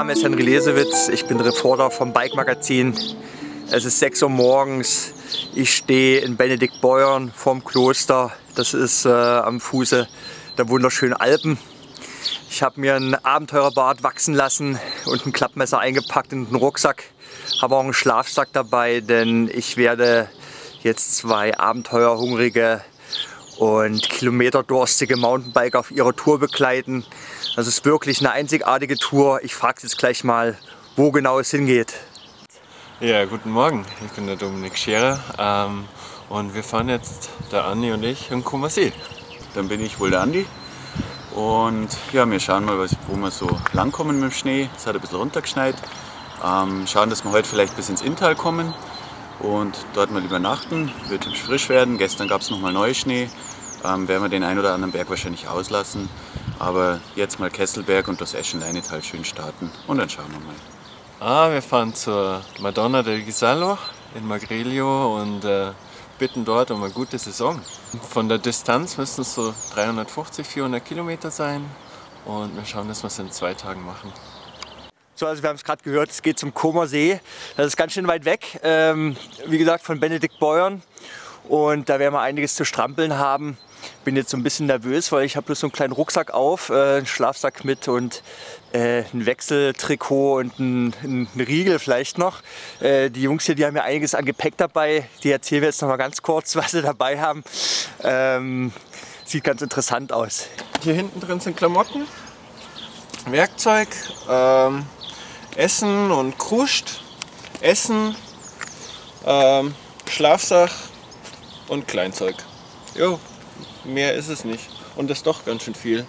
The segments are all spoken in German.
Name ist Henry Lesewitz, ich bin Reporter vom Bike Magazin. Es ist 6 Uhr morgens, ich stehe in Benediktbeuern vorm Kloster, das ist äh, am Fuße der wunderschönen Alpen. Ich habe mir ein Abenteurerbart wachsen lassen und ein Klappmesser eingepackt in den Rucksack. Habe auch einen Schlafsack dabei, denn ich werde jetzt zwei abenteuerhungrige und kilometerdurstige Mountainbiker auf ihrer Tour begleiten. Das ist wirklich eine einzigartige Tour. Ich frage jetzt gleich mal, wo genau es hingeht. Ja, guten Morgen. Ich bin der Dominik Scherer ähm, und wir fahren jetzt, der Andi und ich, in Kummersee. Dann bin ich wohl der Andi und ja, wir schauen mal, wo wir so langkommen mit dem Schnee. Es hat ein bisschen runtergeschneit. Ähm, schauen, dass wir heute vielleicht bis ins Inntal kommen und dort mal übernachten. Wird hübsch frisch werden. Gestern gab es nochmal neue Schnee. Ähm, werden wir den einen oder anderen Berg wahrscheinlich auslassen. Aber jetzt mal Kesselberg und das Eschenleinetal schön starten und dann schauen wir mal. Ah, wir fahren zur Madonna del Gisallo in Magrilio und äh, bitten dort um eine gute Saison. Von der Distanz müssen es so 350, 400 Kilometer sein und wir schauen, dass wir es in zwei Tagen machen. So, also wir haben es gerade gehört, es geht zum Comer See. Das ist ganz schön weit weg, ähm, wie gesagt, von Benedikt Beuern. Und da werden wir einiges zu strampeln haben. Bin jetzt so ein bisschen nervös, weil ich habe bloß so einen kleinen Rucksack auf, äh, einen Schlafsack mit und äh, ein Wechseltrikot und ein, ein, Riegel vielleicht noch. Äh, die Jungs hier, die haben ja einiges an Gepäck dabei. Die erzählen wir jetzt noch mal ganz kurz, was sie dabei haben. Ähm, sieht ganz interessant aus. Hier hinten drin sind Klamotten, Werkzeug, ähm, Essen und Kruscht, Essen, ähm, Schlafsack und Kleinzeug. Jo, mehr ist es nicht. Und das ist doch ganz schön viel.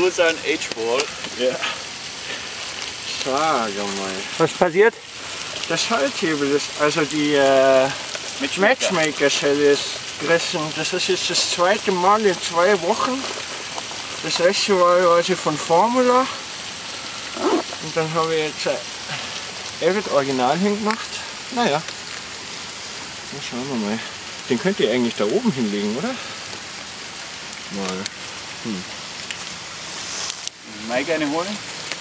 Ein Gruß an H-Ball. Ja. Sag mal. Was passiert? Der Schalthebel ist, also die äh, Matchmaker-Schelle ist gerissen. Das ist jetzt das zweite Mal in zwei Wochen. Das erste war also von Formula. Und dann habe ich jetzt ein Avid Original hingemacht. Naja. Dann schauen wir mal. Den könnt ihr eigentlich da oben hinlegen, oder? Mal. Hm. Mike eine holen?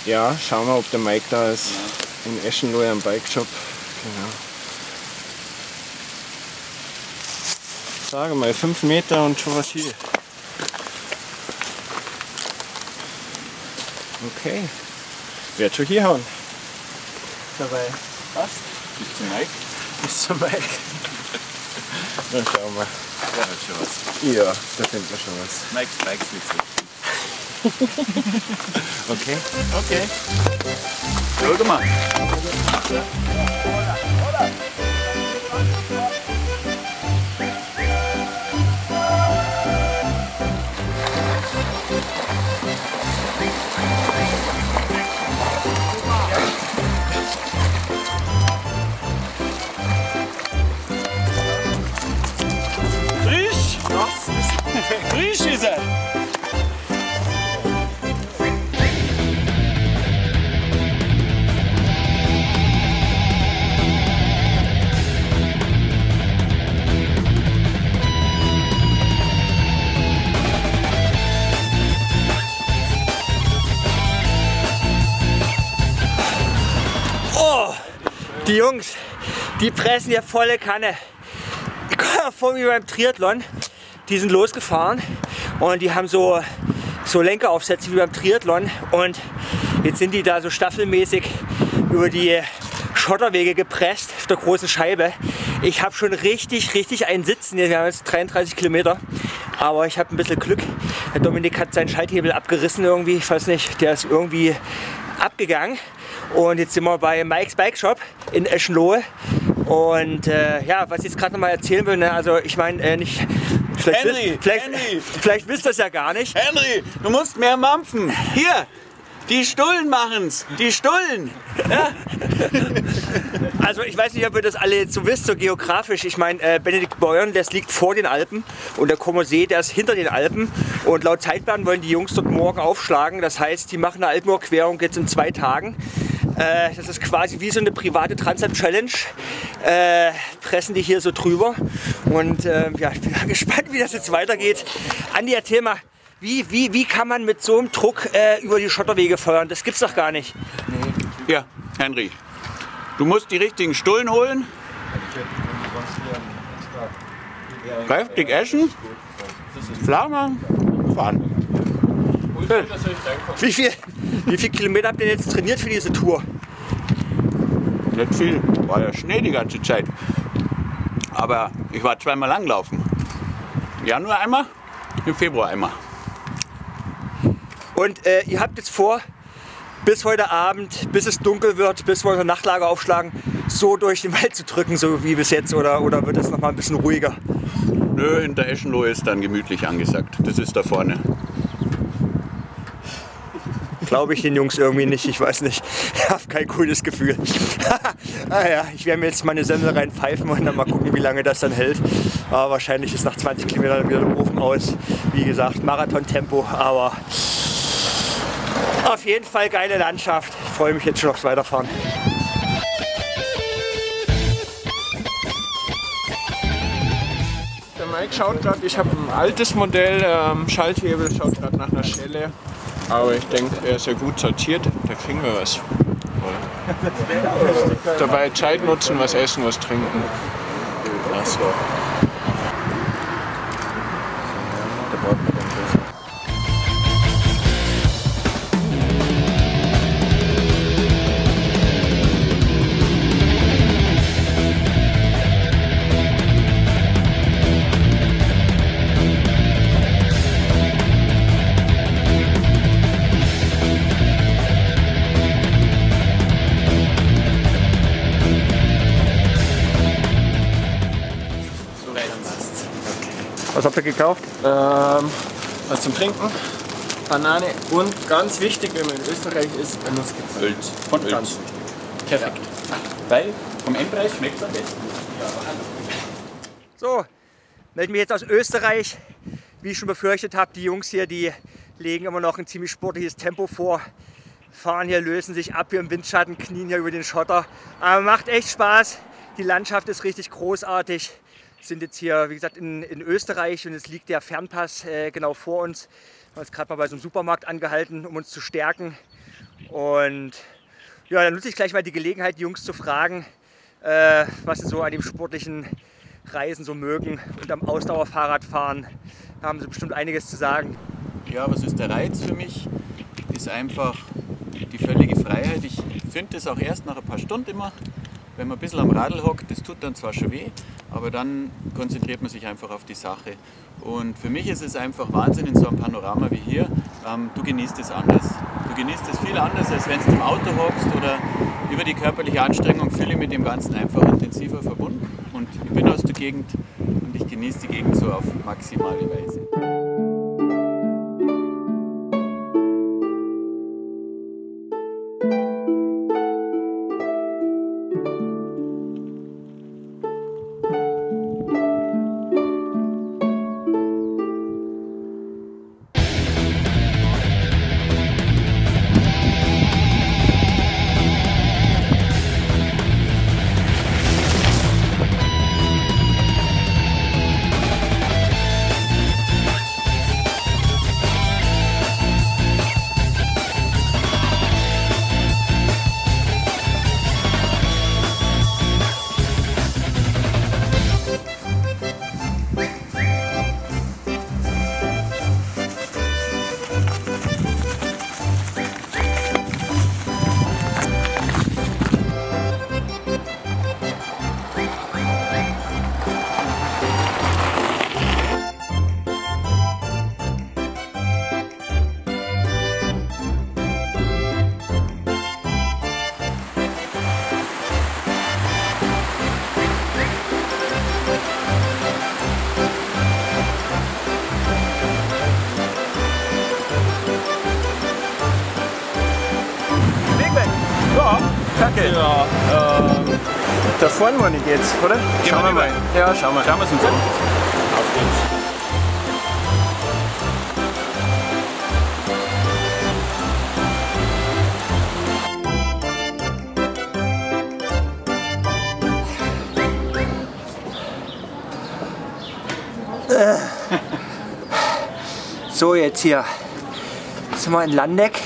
Ja, schauen wir, ob der Mike da ist. In Eschenlohe am Bike Shop. Genau. Sage mal, 5 Meter und schon was hier. Okay. Wird schon hier hauen. Dabei. Passt. Bis zum Mike. Bis zum Mike. Dann schauen wir. Der hat schon was. Ja, da finden wir schon was. Mike's mit sich. Okay. Okay. Schau mal. Frisch! Ist er! Jungs, die pressen ja volle Kanne. Ich komme mir vor wie beim Triathlon. Die sind losgefahren und die haben so, so Lenkeraufsätze wie beim Triathlon. Und jetzt sind die da so staffelmäßig über die Schotterwege gepresst auf der großen Scheibe. Ich habe schon richtig, richtig einen Sitzen. Wir haben jetzt 33 Kilometer. Aber ich habe ein bisschen Glück. Der Dominik hat seinen Schalthebel abgerissen irgendwie. Ich weiß nicht, der ist irgendwie abgegangen. Und jetzt sind wir bei Mike's Bike Shop in Eschenlohe. Und äh, ja, was ich jetzt gerade noch mal erzählen will, ne, also ich meine, äh, nicht. Vielleicht, Henry, wisst- vielleicht, Henry. vielleicht wisst ihr es ja gar nicht. Henry, du musst mehr mampfen. Hier, die Stullen machen's. Die Stullen. Also ich weiß nicht, ob ihr das alle jetzt so wisst, so geografisch. Ich meine, äh, Benedikt Beuern, das liegt vor den Alpen und der See, der ist hinter den Alpen. Und laut Zeitplan wollen die Jungs dort morgen aufschlagen. Das heißt, die machen eine Alpenüberquerung jetzt in zwei Tagen. Äh, das ist quasi wie so eine private Transalp-Challenge. Äh, pressen die hier so drüber. Und äh, ja, ich bin gespannt, wie das jetzt weitergeht. Andi, erzähl mal, wie, wie, wie kann man mit so einem Druck äh, über die Schotterwege feuern? Das gibt's doch gar nicht. Ja, Henry. Du musst die richtigen Stullen holen. Kräftig essen. Klar machen. Fahren. Wie viel, wie viel Kilometer habt ihr jetzt trainiert für diese Tour? Nicht viel. War ja Schnee die ganze Zeit. Aber ich war zweimal langlaufen. Im Januar einmal, im Februar einmal. Und äh, ihr habt jetzt vor, bis heute Abend, bis es dunkel wird, bis wir unser Nachtlager aufschlagen, so durch den Wald zu drücken, so wie bis jetzt? Oder, oder wird das noch mal ein bisschen ruhiger? Nö, hinter Eschenlohe ist dann gemütlich angesagt. Das ist da vorne. Glaube ich den Jungs irgendwie nicht, ich weiß nicht. Ich habe kein cooles Gefühl. ah ja, ich werde mir jetzt meine Semmel reinpfeifen und dann mal gucken, wie lange das dann hält. Aber wahrscheinlich ist nach 20 Kilometern wieder der Ofen aus. Wie gesagt, Marathon-Tempo, aber auf jeden Fall geile Landschaft. Ich freue mich jetzt schon aufs Weiterfahren. Der Mike schaut gerade, ich habe ein altes Modell, ähm, Schalthebel, schaut gerade nach einer Schelle. Aber ich denke, er ist ja gut sortiert, da kriegen wir was. Dabei Zeit nutzen, was essen, was trinken. Achso. Was Ähm, was zum Trinken, Banane und ganz wichtig, wenn man in Österreich ist, ein Nussgipfel. Öls. Von Öls. Ganz wichtig. Perfekt. Weil vom Endpreis schmeckt es am besten. So, melde mich jetzt aus Österreich. Wie ich schon befürchtet habe, die Jungs hier, die legen immer noch ein ziemlich sportliches Tempo vor. Fahren hier, lösen sich ab hier im Windschatten, knien hier über den Schotter. Aber macht echt Spaß. Die Landschaft ist richtig großartig. Sind jetzt hier, wie gesagt, in, in Österreich und es liegt der Fernpass äh, genau vor uns. Wir haben uns gerade mal bei so einem Supermarkt angehalten, um uns zu stärken. Und ja, dann nutze ich gleich mal die Gelegenheit, die Jungs zu fragen, äh, was sie so an dem sportlichen Reisen so mögen und am Ausdauerfahrradfahren. Da haben sie bestimmt einiges zu sagen. Ja, was ist der Reiz für mich? Ist einfach die völlige Freiheit. Ich finde es auch erst nach ein paar Stunden immer, wenn man ein bisschen am Radl hockt, das tut dann zwar schon weh, aber dann konzentriert man sich einfach auf die Sache. Und für mich ist es einfach Wahnsinn in so einem Panorama wie hier. Ähm, du genießt es anders. Du genießt es viel anders, als wenn du im Auto hockst oder über die körperliche Anstrengung fühle ich mit dem Ganzen einfach intensiver verbunden. Und ich bin aus der Gegend und ich genieße die Gegend so auf maximale Weise. Vorne wo nicht geht's, oder? Schauen wir mal. Ja, schauen wir. Schauen wir es uns an. Auf geht's. So, jetzt hier sind wir in Landeck.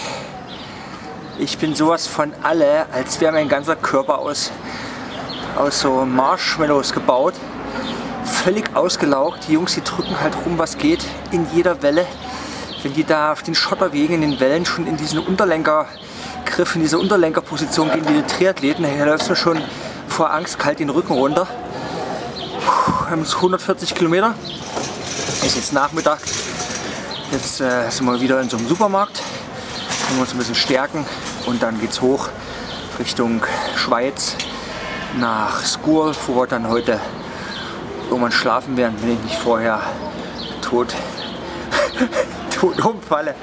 Ich bin sowas von alle, als wäre mein ganzer Körper aus, aus so Marshmallows gebaut. Völlig ausgelaugt. Die Jungs, die drücken halt rum, was geht, in jeder Welle. Wenn die da auf den Schotterwegen, in den Wellen schon in diesen Unterlenkergriff, in diese Unterlenkerposition gehen, wie die Triathleten, da läuft mir schon vor Angst kalt den Rücken runter. Puh, haben jetzt 140 Kilometer. Es ist jetzt Nachmittag. Jetzt äh, sind wir wieder in so einem Supermarkt. Können wir uns ein bisschen stärken und dann geht's hoch Richtung Schweiz nach Skur, wir dann heute irgendwann schlafen werden, wenn ich nicht vorher tot, tot umfalle.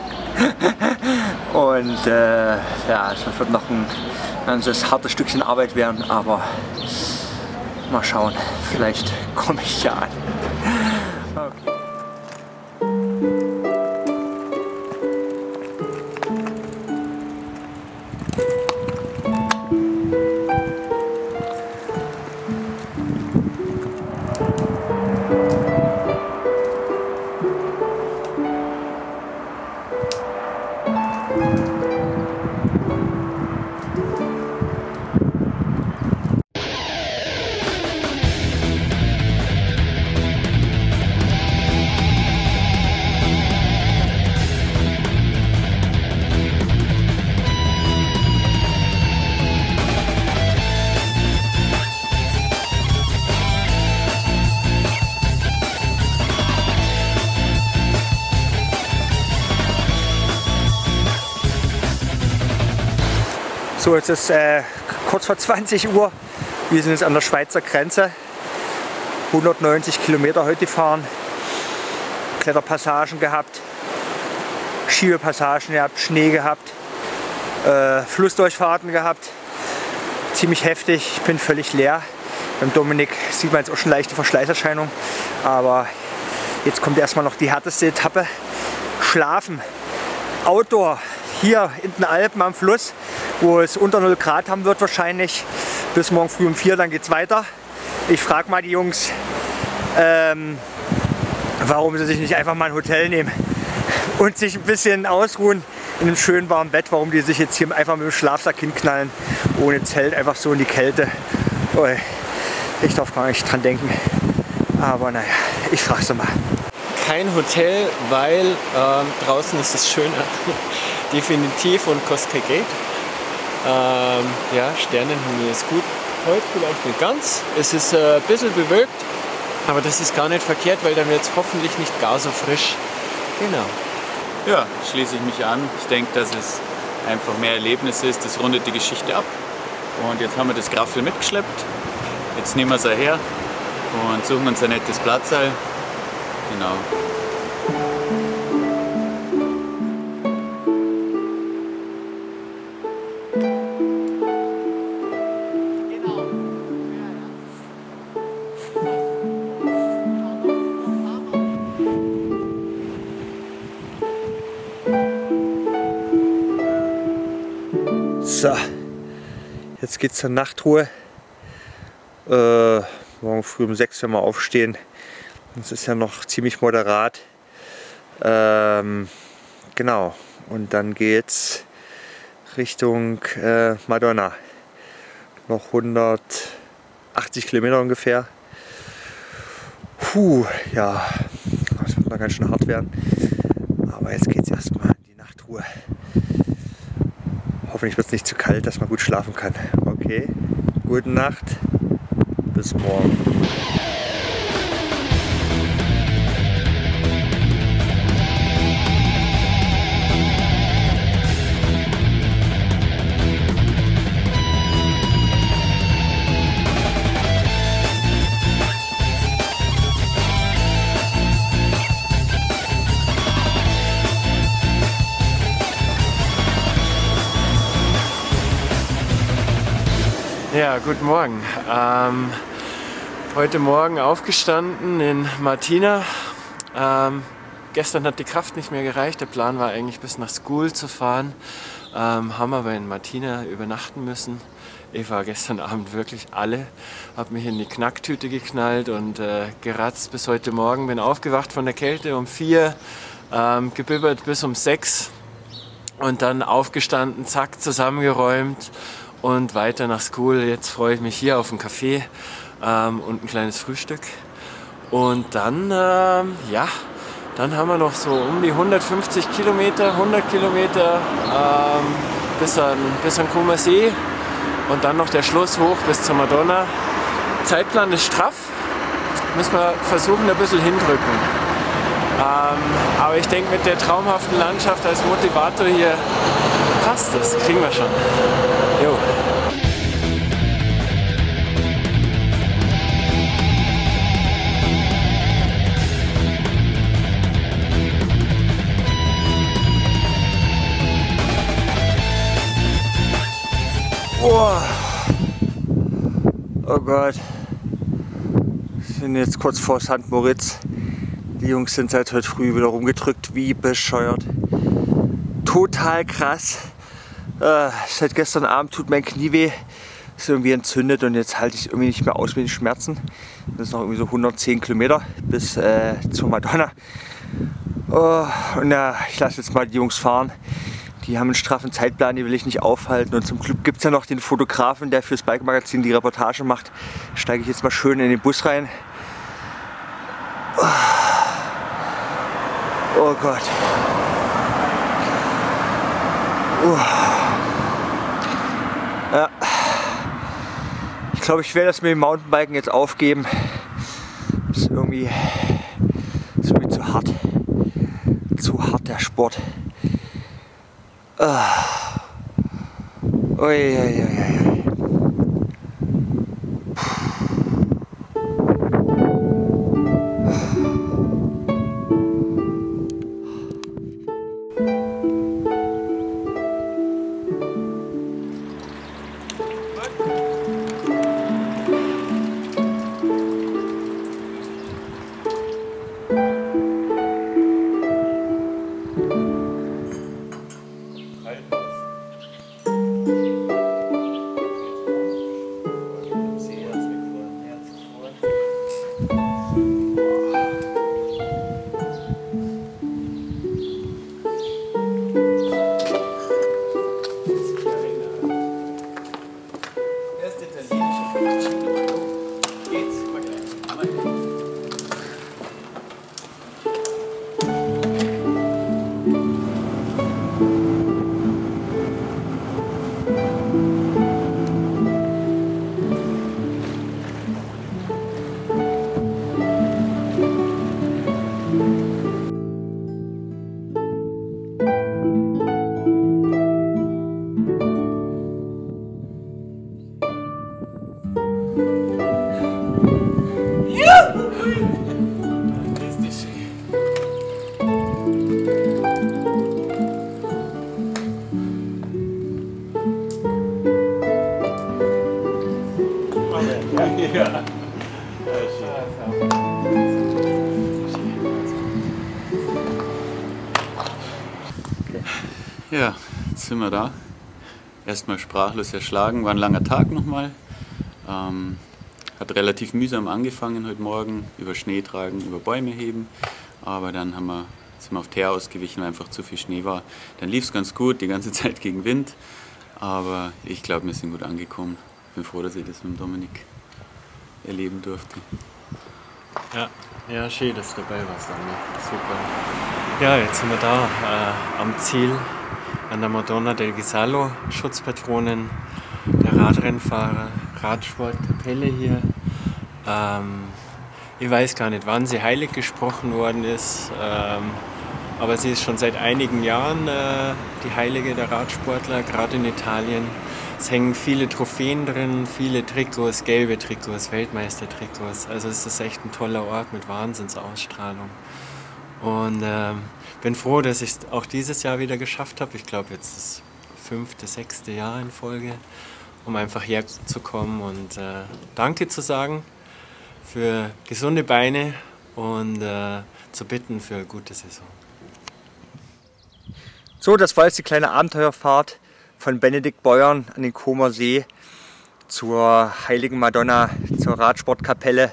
Und äh, ja, es wird noch ein ganzes hartes Stückchen Arbeit werden, aber mal schauen, vielleicht komme ich ja an. So, jetzt ist äh, kurz vor 20 Uhr. Wir sind jetzt an der Schweizer Grenze. 190 Kilometer heute gefahren. Kletterpassagen gehabt, Schiebepassagen gehabt, Schnee gehabt, äh, Flussdurchfahrten gehabt. Ziemlich heftig, ich bin völlig leer. Beim Dominik sieht man jetzt auch schon leichte Verschleißerscheinungen. Aber jetzt kommt erstmal noch die härteste Etappe. Schlafen. Outdoor. Hier in den Alpen am Fluss, wo es unter 0 Grad haben wird wahrscheinlich. Bis morgen früh um 4, dann geht's weiter. Ich frage mal die Jungs, ähm, warum sie sich nicht einfach mal ein Hotel nehmen und sich ein bisschen ausruhen in einem schönen warmen Bett, warum die sich jetzt hier einfach mit dem Schlafsack hinknallen, ohne Zelt, einfach so in die Kälte. Ui, Ich darf gar nicht dran denken. Aber naja, ich frage sie mal. Kein Hotel, weil ähm, draußen ist es schöner. Definitiv und kostet kein Geld. Ähm, ja, Sternenhimmel ist gut. Heute vielleicht nicht ganz. Es ist äh, ein bisschen bewölkt, aber das ist gar nicht verkehrt, weil dann wird es hoffentlich nicht gar so frisch. Genau. Ja, schließe ich mich an. Ich denke, dass es einfach mehr Erlebnis ist. Das rundet die Geschichte ab. Und jetzt haben wir das Graffel mitgeschleppt. Jetzt nehmen wir es her und suchen uns ein nettes Platzal. Genau. So, jetzt geht's zur Nachtruhe. Äh, morgen früh um 6 werden wir aufstehen. Es ist ja noch ziemlich moderat. Ähm, genau, und dann geht's Richtung äh, Madonna. Noch 180 Kilometer ungefähr. Puh, ja, das wird noch ganz schön hart werden. Aber jetzt geht's erstmal in die Nachtruhe. Hoffentlich wird es nicht zu kalt, dass man gut schlafen kann. Okay, gute Nacht. Bis morgen. Ja, guten Morgen. Ähm, heute Morgen aufgestanden in Martina. Ähm, gestern hat die Kraft nicht mehr gereicht. Der Plan war eigentlich bis nach School zu fahren. Ähm, haben aber in Martina übernachten müssen. Ich war gestern Abend wirklich alle, habe mich in die Knacktüte geknallt und äh, geratzt bis heute Morgen. Bin aufgewacht von der Kälte um vier, ähm, gebibbert bis um sechs und dann aufgestanden, zack, zusammengeräumt und weiter nach School. Jetzt freue ich mich hier auf einen Kaffee ähm, und ein kleines Frühstück. Und dann, ähm, ja, dann haben wir noch so um die 150 Kilometer, 100 Kilometer ähm, bis an, bis an Kuma See und dann noch der Schluss hoch bis zur Madonna. Zeitplan ist straff, müssen wir versuchen ein bisschen hindrücken. Ähm, aber ich denke, mit der traumhaften Landschaft als Motivator hier passt das, kriegen wir schon. Jo. Oh. oh Gott. Wir sind jetzt kurz vor St. Moritz. Die Jungs sind seit heute früh wieder rumgedrückt, wie bescheuert. Total krass. Äh, seit gestern Abend tut mein Knie weh. Ist irgendwie entzündet und jetzt halte ich irgendwie nicht mehr aus mit den Schmerzen. Das ist noch irgendwie so 110 Kilometer bis äh, zur Madonna. Oh, und ja, ich lasse jetzt mal die Jungs fahren. Die haben einen straffen Zeitplan, die will ich nicht aufhalten. Und zum Glück gibt es ja noch den Fotografen, der fürs Bike Magazin die Reportage macht. Steige ich jetzt mal schön in den Bus rein. Oh, oh Gott. Uh. Ja. Ich glaube, ich werde das mit dem Mountainbiken jetzt aufgeben. Das ist irgendwie, das ist irgendwie zu hart. Zu hart der Sport. 아, 어이, 어이, 어이, 어이. Wir da. Erstmal sprachlos erschlagen, war ein langer Tag nochmal. Ähm, hat relativ mühsam angefangen heute Morgen, über Schnee tragen, über Bäume heben. Aber dann haben wir, sind wir auf Teer ausgewichen, weil einfach zu viel Schnee war. Dann lief es ganz gut, die ganze Zeit gegen Wind. Aber ich glaube, wir sind gut angekommen. Bin froh, dass ich das mit dem Dominik erleben durfte. Ja, ja, schön, dass du dabei warst, Anni. Super. Ja, jetzt sind wir da äh, am Ziel an der Madonna del Gisalo, Schutzpatronin der Radrennfahrer, Radsportkapelle hier. Ähm, ich weiß gar nicht, wann sie heilig gesprochen worden ist, ähm, aber sie ist schon seit einigen Jahren äh, die Heilige der Radsportler, gerade in Italien. Es hängen viele Trophäen drin, viele Trikots, gelbe Trikots, Weltmeistertrikots. Also es ist echt ein toller Ort mit Wahnsinnsausstrahlung. Und ähm, bin froh, dass ich es auch dieses Jahr wieder geschafft habe. Ich glaube jetzt das fünfte, sechste Jahr in Folge. um einfach herzukommen und äh, Danke zu sagen für gesunde Beine und äh, zu bitten für eine gute Saison. So, das war jetzt die kleine Abenteuerfahrt von Benedikt Beuern an den Comer See zur Heiligen Madonna, zur Radsportkapelle,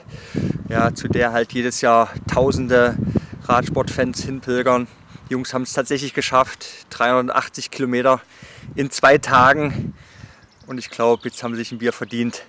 ja, zu der halt jedes Jahr tausende Radsportfans hinpilgern. Die Jungs haben es tatsächlich geschafft, 380 Kilometer in zwei Tagen. Und ich glaube, jetzt haben sie sich ein Bier verdient.